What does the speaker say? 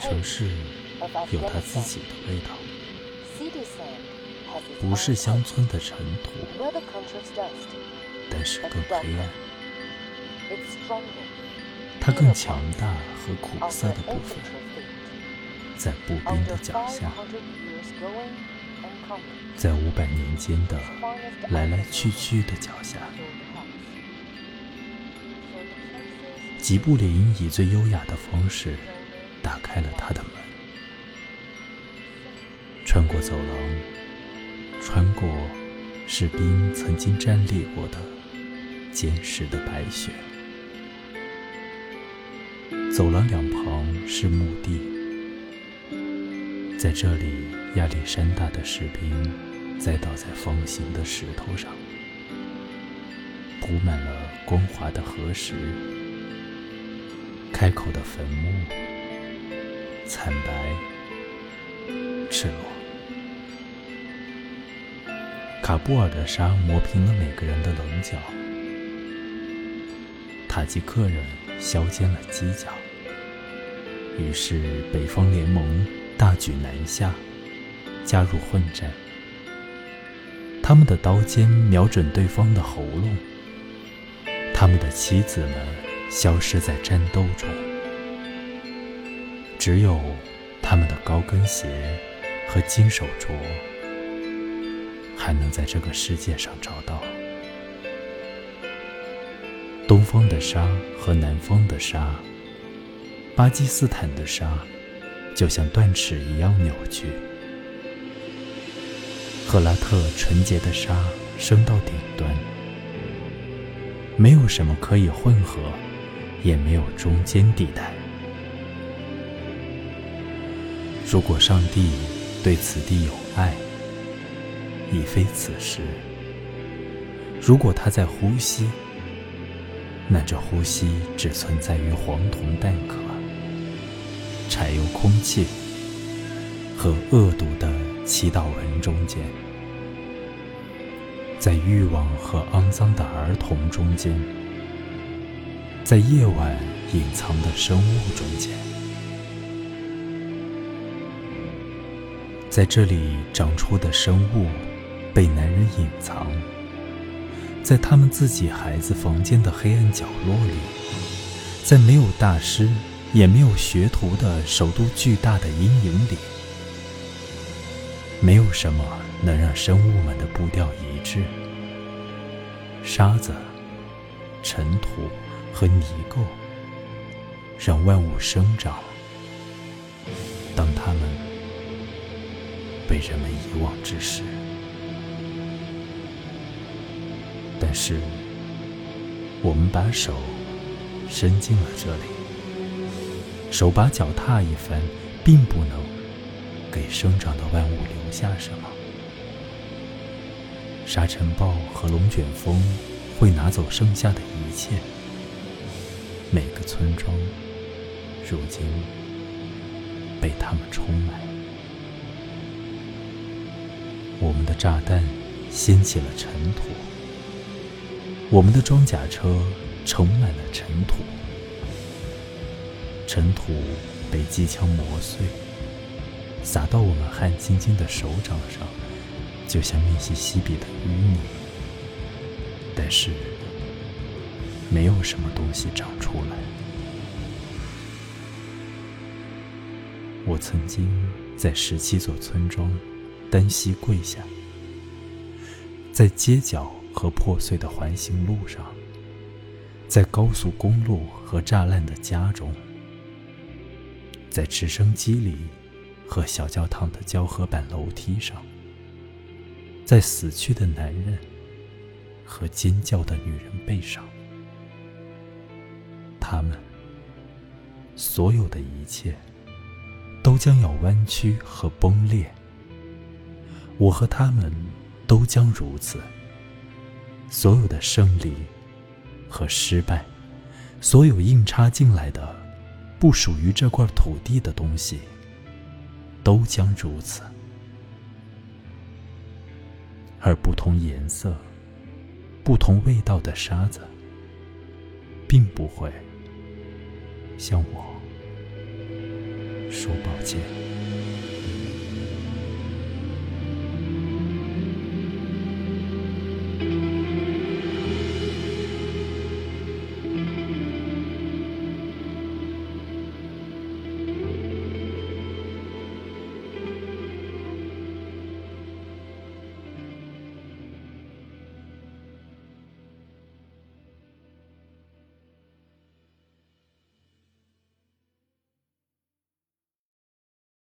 城市有它自己的味道，不是乡村的尘土，但是更黑暗。它更强大和苦涩的部分，在步兵的脚下，在五百年间的来来去去的脚下。吉布林以最优雅的方式穿过走廊，穿过士兵曾经站立过的坚实的白雪。走廊两旁是墓地，在这里，亚历山大的士兵栽倒在方形的石头上，铺满了光滑的河石。开口的坟墓，惨白、赤裸。卡布尔的沙磨平了每个人的棱角，塔吉克人削尖了犄角。于是北方联盟大举南下，加入混战。他们的刀尖瞄准对方的喉咙，他们的妻子们。消失在战斗中，只有他们的高跟鞋和金手镯还能在这个世界上找到。东方的沙和南方的沙，巴基斯坦的沙，就像断齿一样扭曲。赫拉特纯洁的沙升到顶端，没有什么可以混合。也没有中间地带。如果上帝对此地有爱，已非此时；如果他在呼吸，那这呼吸只存在于黄铜蛋壳、柴油空气和恶毒的祈祷文中间，在欲望和肮脏的儿童中间。在夜晚隐藏的生物中间，在这里长出的生物被男人隐藏，在他们自己孩子房间的黑暗角落里，在没有大师也没有学徒的首都巨大的阴影里，没有什么能让生物们的步调一致。沙子，尘土。和泥垢，让万物生长。当它们被人们遗忘之时，但是我们把手伸进了这里，手把脚踏一番，并不能给生长的万物留下什么。沙尘暴和龙卷风会拿走剩下的一切。每个村庄，如今被他们充满。我们的炸弹掀起了尘土，我们的装甲车盛满了尘土，尘土被机枪磨碎，洒到我们汗津津的手掌上，就像密西西比的淤泥。但是。没有什么东西长出来。我曾经在十七座村庄单膝跪下，在街角和破碎的环形路上，在高速公路和栅栏的家中，在直升机里和小教堂的胶合板楼梯上，在死去的男人和尖叫的女人背上。他们所有的一切都将要弯曲和崩裂，我和他们都将如此。所有的胜利和失败，所有硬插进来的不属于这块土地的东西，都将如此。而不同颜色、不同味道的沙子，并不会。像我说抱歉。